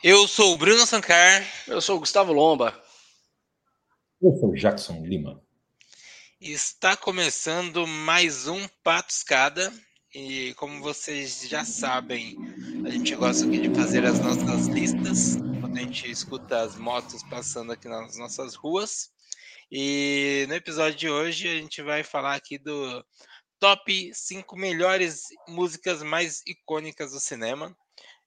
Eu sou o Bruno Sancar. Eu sou o Gustavo Lomba. Eu sou o Jackson Lima. Está começando mais um Patuscada. E como vocês já sabem, a gente gosta aqui de fazer as nossas listas quando a gente escuta as motos passando aqui nas nossas ruas. E no episódio de hoje a gente vai falar aqui do top 5 melhores músicas mais icônicas do cinema.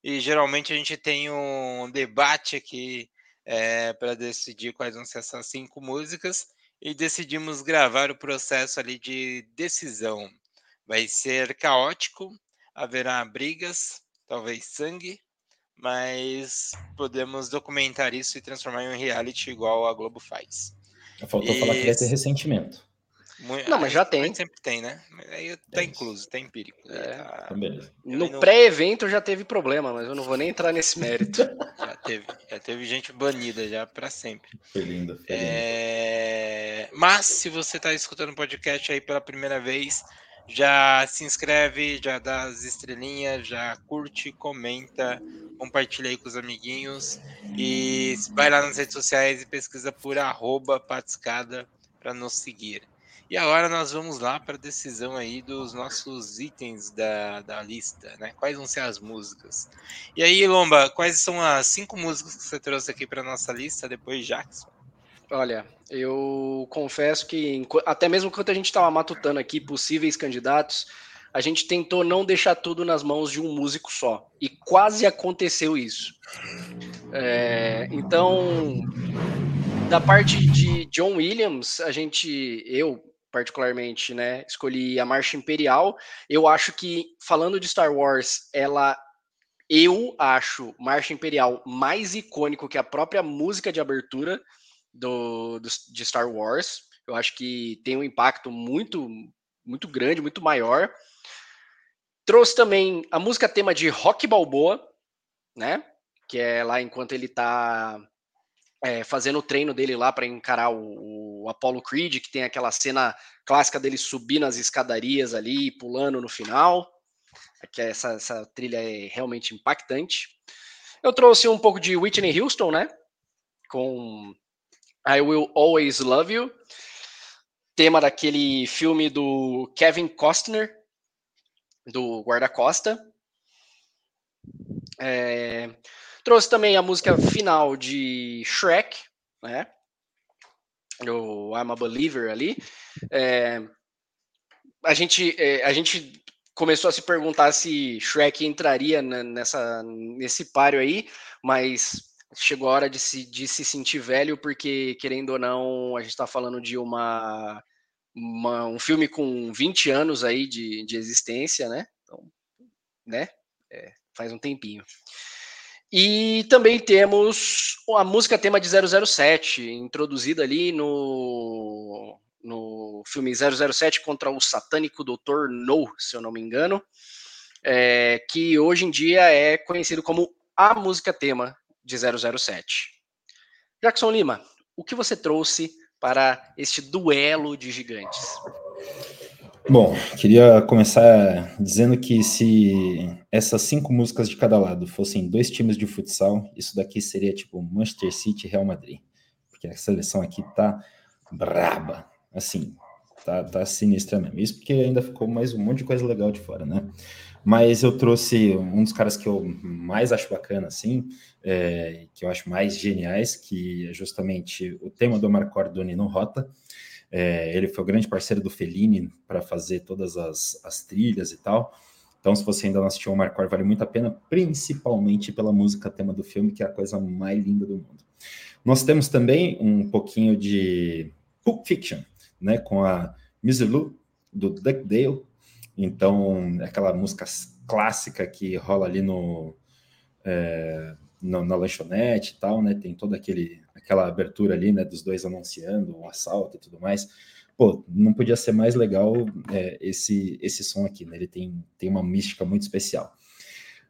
E geralmente a gente tem um debate aqui é, para decidir quais vão ser essas cinco músicas e decidimos gravar o processo ali de decisão. Vai ser caótico, haverá brigas, talvez sangue, mas podemos documentar isso e transformar em um reality igual a Globo faz. Faltou e... falar que vai ter ressentimento. Muito, não, mas já tem. Sempre tem, né? Aí tá é incluso, tá empírico. É. Tá... No não... pré-evento já teve problema, mas eu não vou nem entrar nesse mérito. já teve, já teve gente banida já para sempre. Foi lindo. Foi lindo. É... Mas se você tá escutando o podcast aí pela primeira vez, já se inscreve, já dá as estrelinhas, já curte, comenta, compartilha aí com os amiguinhos e vai lá nas redes sociais e pesquisa por arroba patiscada para nos seguir. E agora nós vamos lá para a decisão aí dos nossos itens da, da lista, né? Quais vão ser as músicas? E aí, Lomba, quais são as cinco músicas que você trouxe aqui para nossa lista depois Jackson? Olha, eu confesso que até mesmo quando a gente estava matutando aqui possíveis candidatos, a gente tentou não deixar tudo nas mãos de um músico só. E quase aconteceu isso. É, então, da parte de John Williams, a gente, eu particularmente, né? Escolhi a Marcha Imperial. Eu acho que, falando de Star Wars, ela. Eu acho Marcha Imperial mais icônico que a própria música de abertura do, do, de Star Wars. Eu acho que tem um impacto muito, muito grande, muito maior. Trouxe também a música tema de Rock Balboa, né? Que é lá enquanto ele tá é, fazendo o treino dele lá para encarar o, o, Apollo Creed, que tem aquela cena clássica dele subir nas escadarias ali, pulando no final. Que essa, essa trilha é realmente impactante. Eu trouxe um pouco de Whitney Houston, né? Com I Will Always Love You, tema daquele filme do Kevin Costner, do Guarda-Costa. É, Trouxe também a música final de Shrek, né? O I'm a Believer ali. É, a, gente, é, a gente começou a se perguntar se Shrek entraria nessa, nesse páreo aí, mas chegou a hora de se, de se sentir velho, porque, querendo ou não, a gente está falando de uma, uma, um filme com 20 anos aí de, de existência, né? Então, né? É, faz um tempinho. E também temos a música tema de 007, introduzida ali no, no filme 007 contra o satânico Dr. No, se eu não me engano, é, que hoje em dia é conhecido como a música tema de 007. Jackson Lima, o que você trouxe para este duelo de gigantes? Bom, queria começar dizendo que se essas cinco músicas de cada lado fossem dois times de futsal, isso daqui seria tipo Manchester City e Real Madrid. Porque a seleção aqui tá braba. Assim, tá, tá sinistra mesmo. Isso porque ainda ficou mais um monte de coisa legal de fora, né? Mas eu trouxe um dos caras que eu mais acho bacana, assim, é, que eu acho mais geniais, que é justamente o tema do Marco Ardoni no Rota. É, ele foi o grande parceiro do Fellini para fazer todas as, as, trilhas e tal. Então, se você ainda não assistiu o Marcor, vale muito a pena, principalmente pela música tema do filme, que é a coisa mais linda do mundo. Nós temos também um pouquinho de Pulp Fiction, né, com a Miss Lou, do Duckdale. Então, é aquela música clássica que rola ali no, é, na, na lanchonete e tal, né? Tem toda aquele, aquela abertura ali, né? Dos dois anunciando o assalto e tudo mais. Pô, não podia ser mais legal é, esse, esse som aqui, né? Ele tem, tem uma mística muito especial.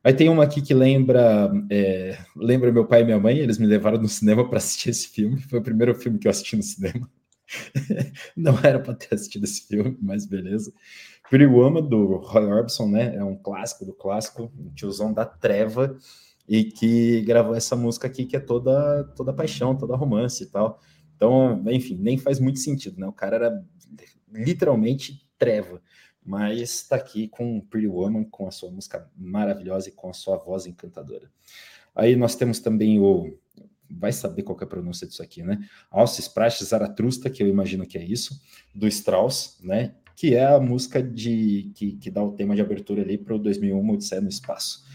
Aí tem uma aqui que lembra é, lembra meu pai e minha mãe, eles me levaram no cinema para assistir esse filme. Foi o primeiro filme que eu assisti no cinema. não era para ter assistido esse filme, mas beleza. Pretty Woman, do Roy Orbison, né? É um clássico do clássico, um tiozão da treva. E que gravou essa música aqui que é toda toda paixão, toda romance e tal. Então, enfim, nem faz muito sentido, né? O cara era literalmente treva, mas está aqui com Pretty Woman, com a sua música maravilhosa e com a sua voz encantadora. Aí nós temos também o vai saber qual é a pronúncia disso aqui, né? Alces Praxis Zaratrusta, que eu imagino que é isso, do Strauss, né? Que é a música de que, que dá o tema de abertura ali para o 2001 Odisseia no Espaço.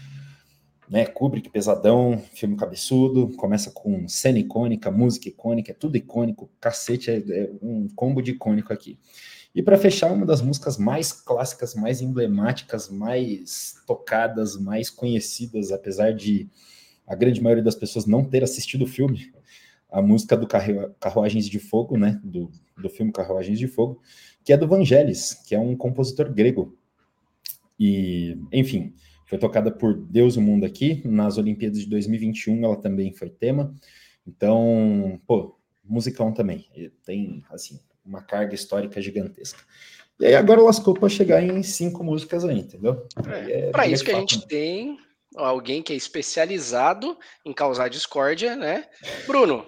Né? Kubrick, pesadão, filme cabeçudo, começa com cena icônica, música icônica, é tudo icônico, cacete, é, é um combo de icônico aqui. E para fechar, uma das músicas mais clássicas, mais emblemáticas, mais tocadas, mais conhecidas, apesar de a grande maioria das pessoas não ter assistido o filme, a música do Carruagens de Fogo, né, do, do filme Carruagens de Fogo, que é do Vangelis, que é um compositor grego. E, enfim, foi tocada por Deus o Mundo aqui, nas Olimpíadas de 2021 ela também foi tema. Então, pô, musicão também. Tem, assim, uma carga histórica gigantesca. E aí agora lascou para chegar em cinco músicas aí, entendeu? É, é para isso que a gente tem alguém que é especializado em causar discórdia, né? Bruno,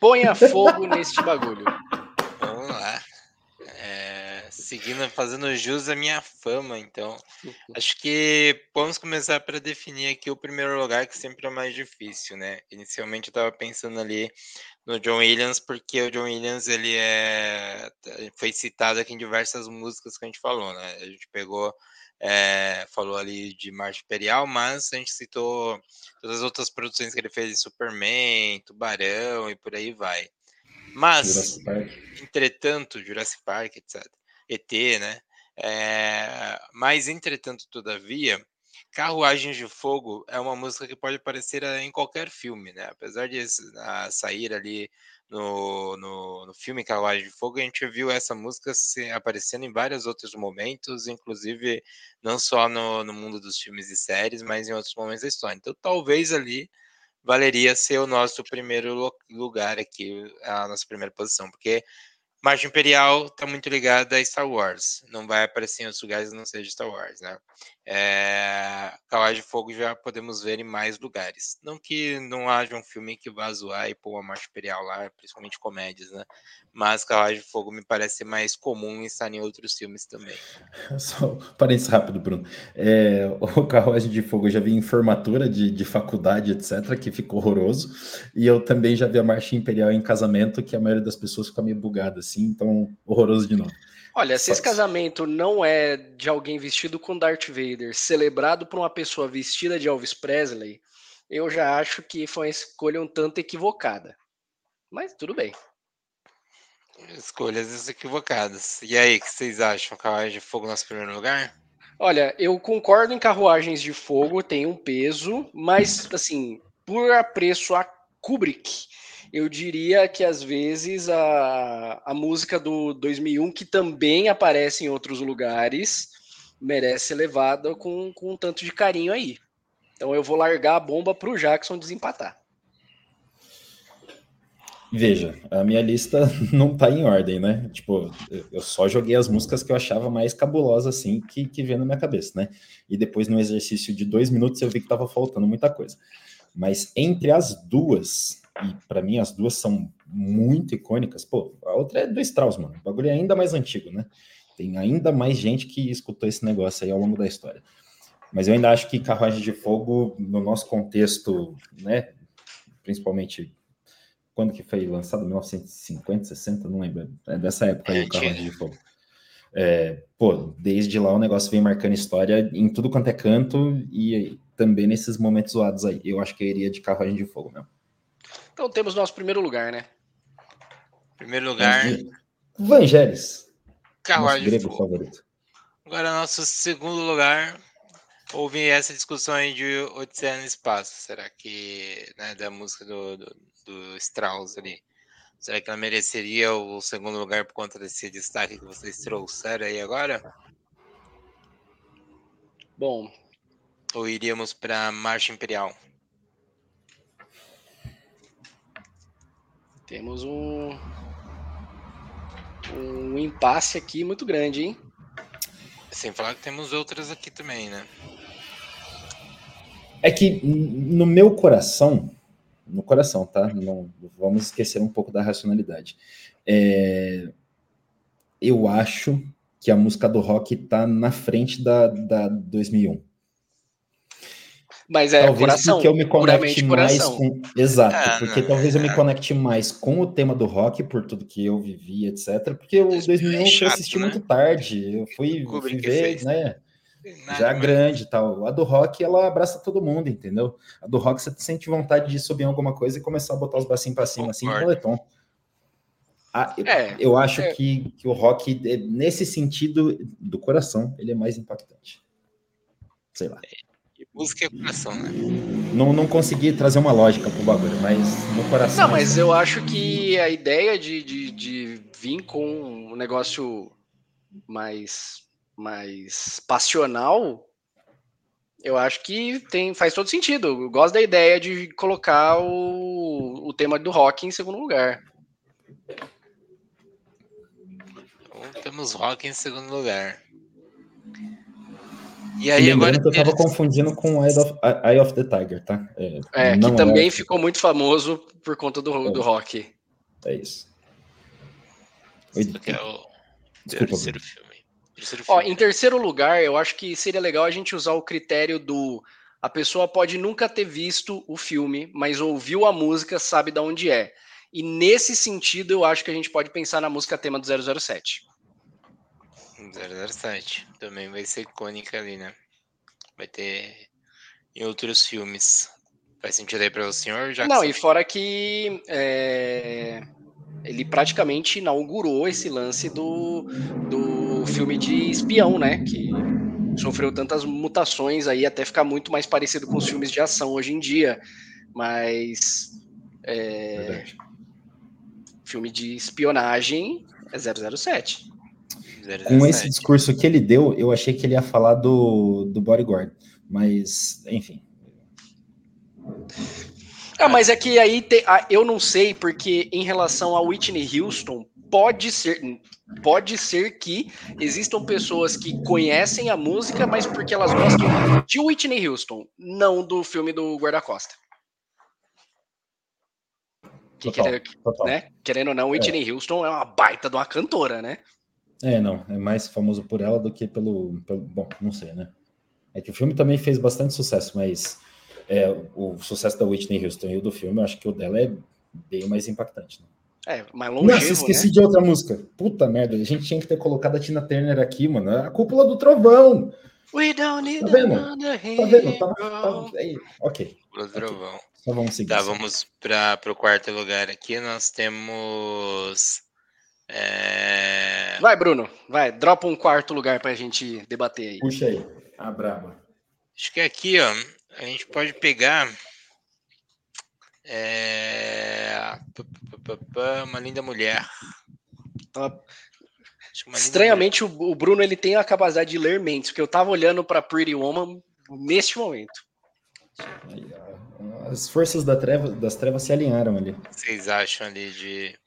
ponha fogo neste bagulho. Seguindo, fazendo jus à minha fama, então. Acho que vamos começar para definir aqui o primeiro lugar, que sempre é mais difícil, né? Inicialmente eu estava pensando ali no John Williams, porque o John Williams ele é foi citado aqui em diversas músicas que a gente falou, né? A gente pegou é, falou ali de Marcha Imperial, mas a gente citou todas as outras produções que ele fez de Superman, Tubarão e por aí vai. Mas, entretanto, Jurassic Park, etc. ET, né? É, mas, entretanto, todavia, Carruagens de Fogo é uma música que pode aparecer em qualquer filme, né? Apesar de sair ali no, no, no filme Carruagem de Fogo, a gente viu essa música se, aparecendo em vários outros momentos, inclusive não só no, no mundo dos filmes e séries, mas em outros momentos da história. Então, talvez ali valeria ser o nosso primeiro lugar aqui, a nossa primeira posição, porque Marcha Imperial tá muito ligada a Star Wars. Não vai aparecer em outros lugares não seja Star Wars, né? É... Carruagem de Fogo já podemos ver em mais lugares. Não que não haja um filme que vá zoar e pôr a Marcha Imperial lá, principalmente comédias, né? Mas Carruagem de Fogo me parece mais comum estar em outros filmes também. Só parênteses rápido, Bruno. É, o Carruagem de Fogo eu já vi em formatura de, de faculdade, etc., que ficou horroroso. E eu também já vi a Marcha Imperial em casamento, que a maioria das pessoas fica meio bugada, assim, então horroroso de novo. Olha, se esse casamento não é de alguém vestido com Darth Vader, celebrado por uma pessoa vestida de Elvis Presley, eu já acho que foi uma escolha um tanto equivocada. Mas tudo bem. Escolhas equivocadas. E aí, o que vocês acham? Carruagem de Fogo nosso primeiro lugar? Olha, eu concordo em Carruagens de Fogo, tem um peso, mas, assim, por apreço a Kubrick, eu diria que às vezes a, a música do 2001, que também aparece em outros lugares, merece ser levada com, com um tanto de carinho aí. Então eu vou largar a bomba para o Jackson desempatar. Veja, a minha lista não tá em ordem, né? Tipo, eu só joguei as músicas que eu achava mais cabulosas, assim, que, que na minha cabeça, né? E depois, no exercício de dois minutos, eu vi que tava faltando muita coisa. Mas entre as duas, e para mim as duas são muito icônicas. Pô, a outra é do Strauss, mano. O bagulho é ainda mais antigo, né? Tem ainda mais gente que escutou esse negócio aí ao longo da história. Mas eu ainda acho que Carruagem de Fogo, no nosso contexto, né, principalmente quando que foi lançado? 1950, 60, não lembro. É dessa época aí, o Carruagem de Fogo. É, pô, desde lá o negócio vem marcando história em tudo quanto é canto e também nesses momentos zoados aí. Eu acho que eu iria de Carruagem de Fogo mesmo. Então temos nosso primeiro lugar, né? Primeiro lugar. Vangelis. Carruagem de Fogo. favorito. Agora, nosso segundo lugar. Houve essa discussão aí de Odisseia no Espaço. Será que, né, da música do, do, do Strauss ali. Será que ela mereceria o segundo lugar por conta desse destaque que vocês trouxeram aí agora? Bom. Ou iríamos para Marcha Imperial? Temos um, um impasse aqui muito grande, hein? Sem falar que temos outras aqui também, né? É que no meu coração, no coração, tá? Não vamos esquecer um pouco da racionalidade. É, eu acho que a música do rock tá na frente da, da 2001. Mas é talvez coração, porque eu me conecte mais com. Exato, ah, porque não, talvez eu me conecte mais com o tema do rock, por tudo que eu vivi, etc. Porque o 2001 é chato, eu assisti né? muito tarde. Eu fui, fui ver, né? Nada já mais. grande e tal. A do rock, ela abraça todo mundo, entendeu? A do rock, você sente vontade de subir em alguma coisa e começar a botar os bracinhos pra cima, assim, no moletom. Ah, eu, é, eu, acho é. que, que o rock, é, nesse sentido do coração, ele é mais impactante. Sei lá. Música é coração, né? Não, não consegui trazer uma lógica pro bagulho, mas no coração. Não, mas eu acho que a ideia de, de, de vir com um negócio mais, mais passional, eu acho que tem, faz todo sentido. Eu gosto da ideia de colocar o, o tema do rock em segundo lugar. Então, temos rock em segundo lugar. E aí, agora. Eu estava confundindo com Eye of, Eye of the Tiger, tá? É, é que também é... ficou muito famoso por conta do, do rock. É isso. É o Desculpa, terceiro filme. Terceiro filme. Ó, em terceiro lugar, eu acho que seria legal a gente usar o critério do. A pessoa pode nunca ter visto o filme, mas ouviu a música, sabe de onde é. E nesse sentido, eu acho que a gente pode pensar na música tema do 007. 007 também vai ser icônica ali, né? Vai ter em outros filmes. Faz sentido aí para o senhor? Já Não, e fora que é, ele praticamente inaugurou esse lance do, do filme de espião, né? Que sofreu tantas mutações aí até ficar muito mais parecido com os filmes de ação hoje em dia. Mas. É, filme de espionagem é 007. Com esse discurso que ele deu, eu achei que ele ia falar do, do bodyguard. Mas, enfim. Ah, mas é que aí te, ah, eu não sei, porque em relação a Whitney Houston, pode ser, pode ser que existam pessoas que conhecem a música, mas porque elas gostam de Whitney Houston, não do filme do Guarda-Costa. Que total, querendo, total. Né? querendo ou não, Whitney é. Houston é uma baita de uma cantora, né? É, não, é mais famoso por ela do que pelo, pelo, Bom, não sei, né? É que o filme também fez bastante sucesso, mas é, o sucesso da Whitney Houston e o do filme, eu acho que o dela é bem mais impactante. Né? É, mais longevo, Nossa, esqueci né? de outra música. Puta merda, a gente tinha que ter colocado a Tina Turner aqui, mano. A cúpula do trovão. We don't need tá vendo? Tá vendo? Tá, tá, aí. Ok. Cúpula do trovão. Só vamos seguir. Tá, vamos para o quarto lugar aqui. Nós temos é... Vai, Bruno, vai, dropa um quarto lugar para a gente debater aí. Puxa aí, a braba. Acho que aqui, ó, a gente pode pegar é... uma linda mulher. Uma Estranhamente, o Bruno ele tem a capacidade de ler mentes, porque eu tava olhando para Pretty Woman neste momento. As forças da treva, das trevas se alinharam ali. Vocês acham ali de.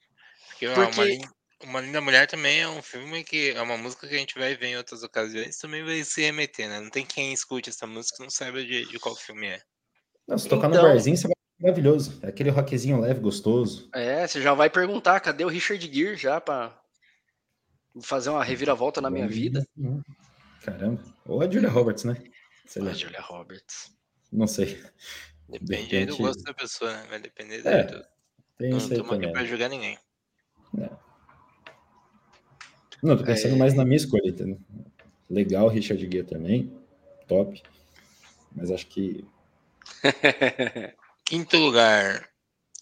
Porque, porque... Uma, uma Linda Mulher também é um filme que é uma música que a gente vai ver em outras ocasiões também vai se remeter, né? Não tem quem escute essa música que não saiba de, de qual filme é. Não, se tocar então... no barzinho, você vai maravilhoso. É aquele rockzinho leve, gostoso. É, você já vai perguntar, cadê o Richard Gere já para fazer uma reviravolta na minha vida? Caramba. Ou a Julia Roberts, né? Sei a Julia Roberts. Não sei. Depende de repente... do gosto da pessoa, né? Vai depender é, do... Tem não estamos aqui pra julgar ninguém. É. Não, tô pensando é... mais na minha escolha, entendeu? Legal, Richard Gere também. Top. Mas acho que. quinto lugar.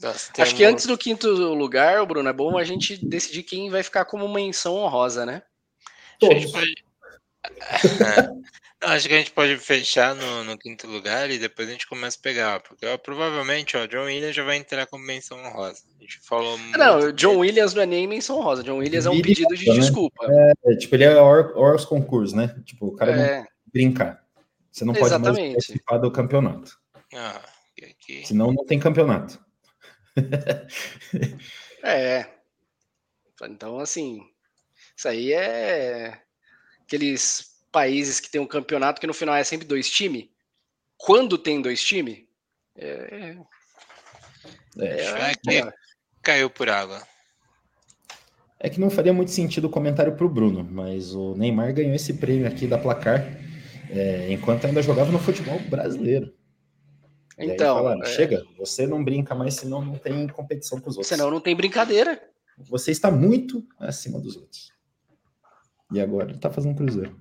Temos... Acho que antes do quinto lugar, Bruno, é bom a gente decidir quem vai ficar como menção honrosa, né? Todos. Pode... Não, acho que a gente pode fechar no, no, quinto lugar e depois a gente começa a pegar, porque ó, provavelmente o John Williams já vai entrar como menção honrosa. A gente falou Não, o John Williams não é nem menção honrosa, John Williams é um pedido de né? desculpa. É, tipo, ele é Ors concurso, né? Tipo, o cara é. não brincar. Você não pode Exatamente. mais participar do campeonato. Ah, aqui. Senão não tem campeonato. é. Então, assim, isso aí é aqueles países que tem um campeonato que no final é sempre dois times. quando tem dois times, é, é, é, caiu por água. É que não faria muito sentido o comentário para o Bruno, mas o Neymar ganhou esse prêmio aqui da placar é, enquanto ainda jogava no futebol brasileiro. Então, falaram, é... chega, você não brinca mais, senão não tem competição com os outros. Senão não tem brincadeira. Você está muito acima dos outros. E agora ele tá fazendo cruzeiro.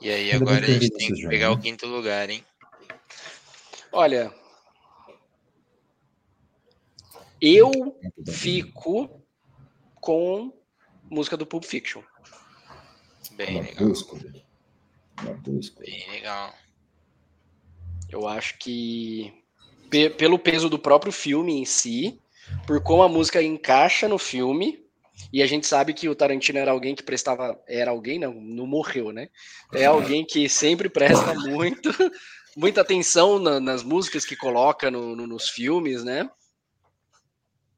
E aí ainda agora a gente tem que pegar o quinto lugar, hein? Olha, eu fico com música do Pulp Fiction. Bem legal. Bem legal. Eu acho que pelo peso do próprio filme em si, por como a música encaixa no filme, e a gente sabe que o Tarantino era alguém que prestava, era alguém não, não morreu, né? É alguém que sempre presta muito, muita atenção na, nas músicas que coloca no, no, nos filmes, né?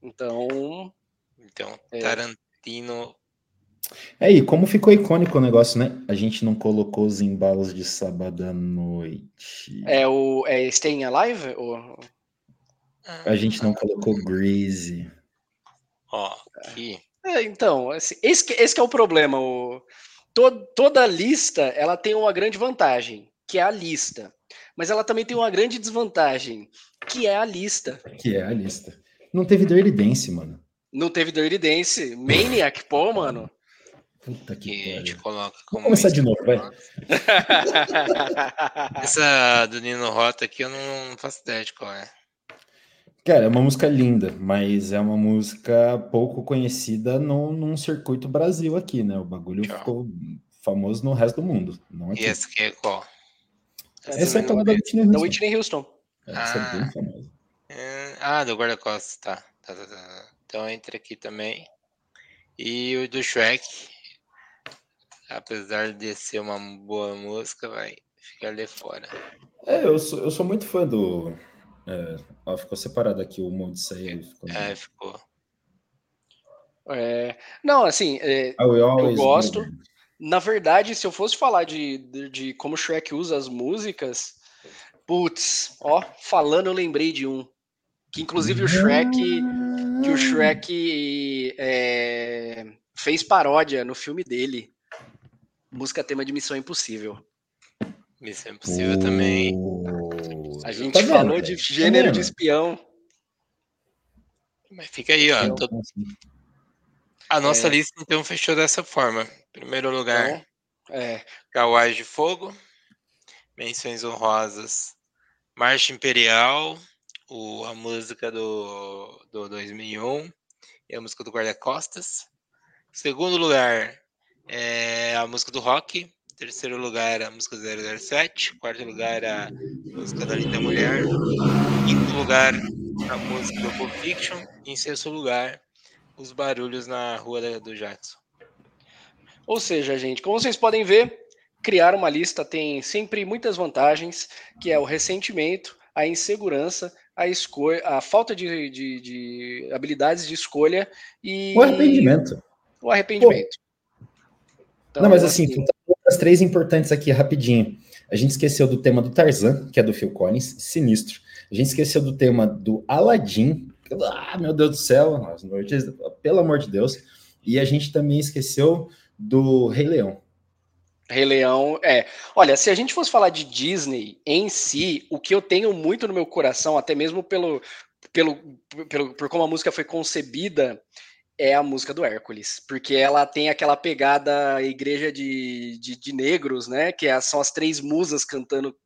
Então. Então, é. Tarantino. É, e como ficou icônico o negócio, né? A gente não colocou os embalos de sábado à noite. É o é Staying Alive? Ou... A gente não colocou Greasy. Ó, aqui. É, então, esse, esse, esse é o problema. O, to, toda lista ela tem uma grande vantagem, que é a lista. Mas ela também tem uma grande desvantagem, que é a lista. Que é a lista. Não teve Dirty Dance, mano. Não teve Dirty Dance. Maniac, pô, mano. Puta que, que a gente coloca como. Vamos começar de novo, vai. Essa do Nino Rota aqui eu não faço ideia de qual é. Cara, é uma música linda, mas é uma música pouco conhecida no, num circuito Brasil aqui, né? O bagulho Tchau. ficou famoso no resto do mundo. Não aqui. E essa aqui é qual? Essa, essa é aquela da Whitney Houston. Da Whitney Houston. Essa ah. é bem famosa. É, ah, do guarda-costas, tá. Tá, tá, tá. Então entra aqui também. E o do Shrek, apesar de ser uma boa música, vai ficar ali fora. É, eu sou, eu sou muito fã do. É, ó, ficou separado aqui o Monte Ficou... É, ficou. É, não, assim, é, eu gosto. Na verdade, se eu fosse falar de, de, de como o Shrek usa as músicas, putz, ó, falando eu lembrei de um. Que inclusive o Shrek, que o Shrek é, fez paródia no filme dele. Música tema de Missão Impossível. Missão Impossível oh. também. A gente tá falou de tá gênero tá de espião. Mas fica aí, ó. Tô... A nossa é. lista então fechou dessa forma. Primeiro lugar, é. Kawai de Fogo. Menções honrosas. Marcha Imperial o, a música do, do 2001 e a música do Guarda-Costas. Segundo lugar é a música do Rock. Terceiro lugar a música 007. Quarto lugar a música da Linda Mulher. Quinto lugar a música do Pulp Fiction. E em sexto lugar os barulhos na rua do Jackson. Ou seja, gente, como vocês podem ver, criar uma lista tem sempre muitas vantagens, que é o ressentimento, a insegurança a escolha, a falta de, de, de, habilidades de escolha e o arrependimento. O arrependimento. Então, Não, mas assim, assim as três importantes aqui rapidinho. A gente esqueceu do tema do Tarzan, que é do Phil Collins, sinistro. A gente esqueceu do tema do Aladdin. Ah, meu Deus do céu, as noites, pelo amor de Deus. E a gente também esqueceu do Rei Leão. Rei Leão, é. Olha, se a gente fosse falar de Disney em si, o que eu tenho muito no meu coração, até mesmo pelo, pelo, pelo por como a música foi concebida, é a música do Hércules, porque ela tem aquela pegada igreja de, de, de negros, né? Que é, são as três musas cantando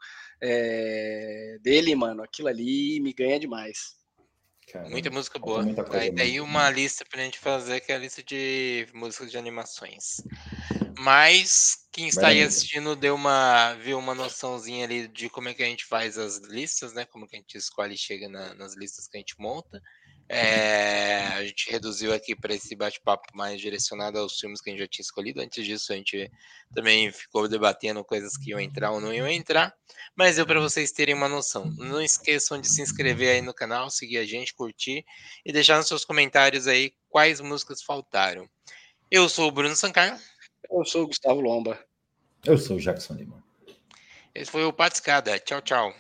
é, dele, mano. Aquilo ali me ganha demais. Cara, muita música boa. Muita Aí daí uma lista pra gente fazer, que é a lista de músicas de animações. Mas quem está aí assistindo deu uma, viu uma noçãozinha ali de como é que a gente faz as listas, né? Como que a gente escolhe e chega na, nas listas que a gente monta. É, a gente reduziu aqui para esse bate-papo mais direcionado aos filmes que a gente já tinha escolhido. Antes disso, a gente também ficou debatendo coisas que iam entrar ou não iam entrar. Mas deu para vocês terem uma noção. Não esqueçam de se inscrever aí no canal, seguir a gente, curtir e deixar nos seus comentários aí quais músicas faltaram. Eu sou o Bruno Sancar. Eu sou o Gustavo Lomba. Eu sou o Jackson Lima. Esse foi o Patiscada. Tchau, tchau.